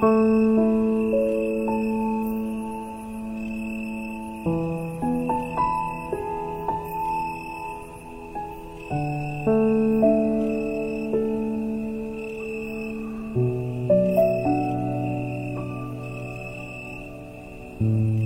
thank mm -hmm. you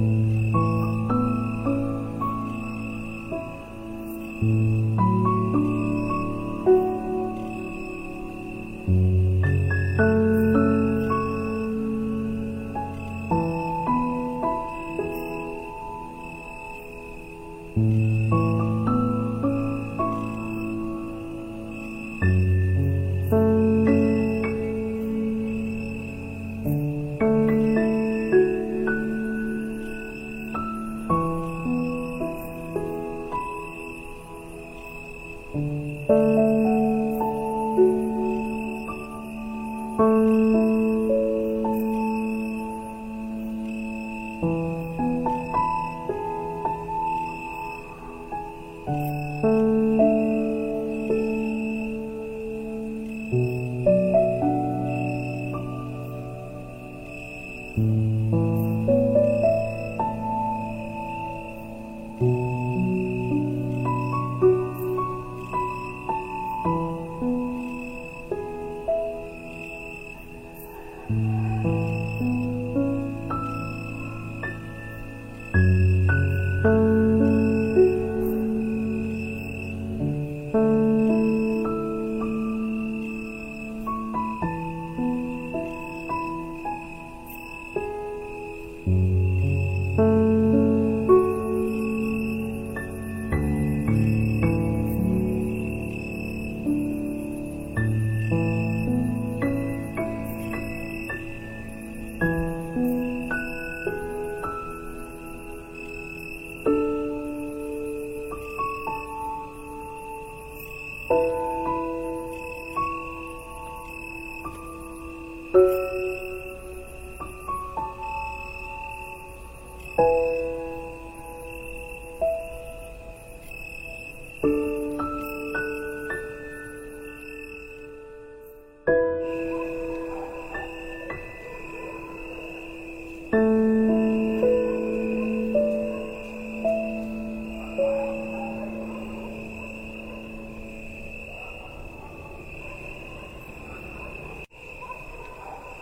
Mm-hmm. 嗯。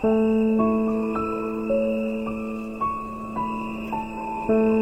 Música Thank you.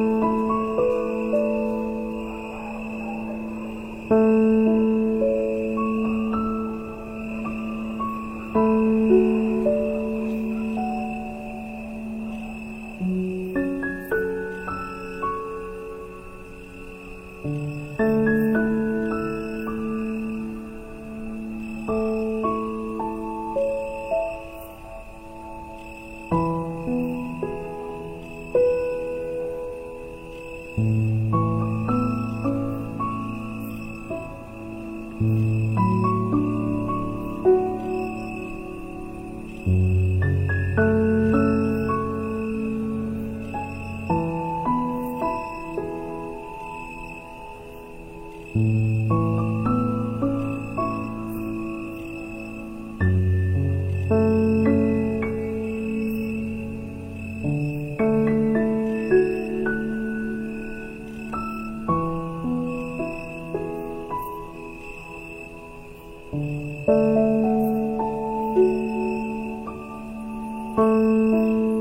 嗯。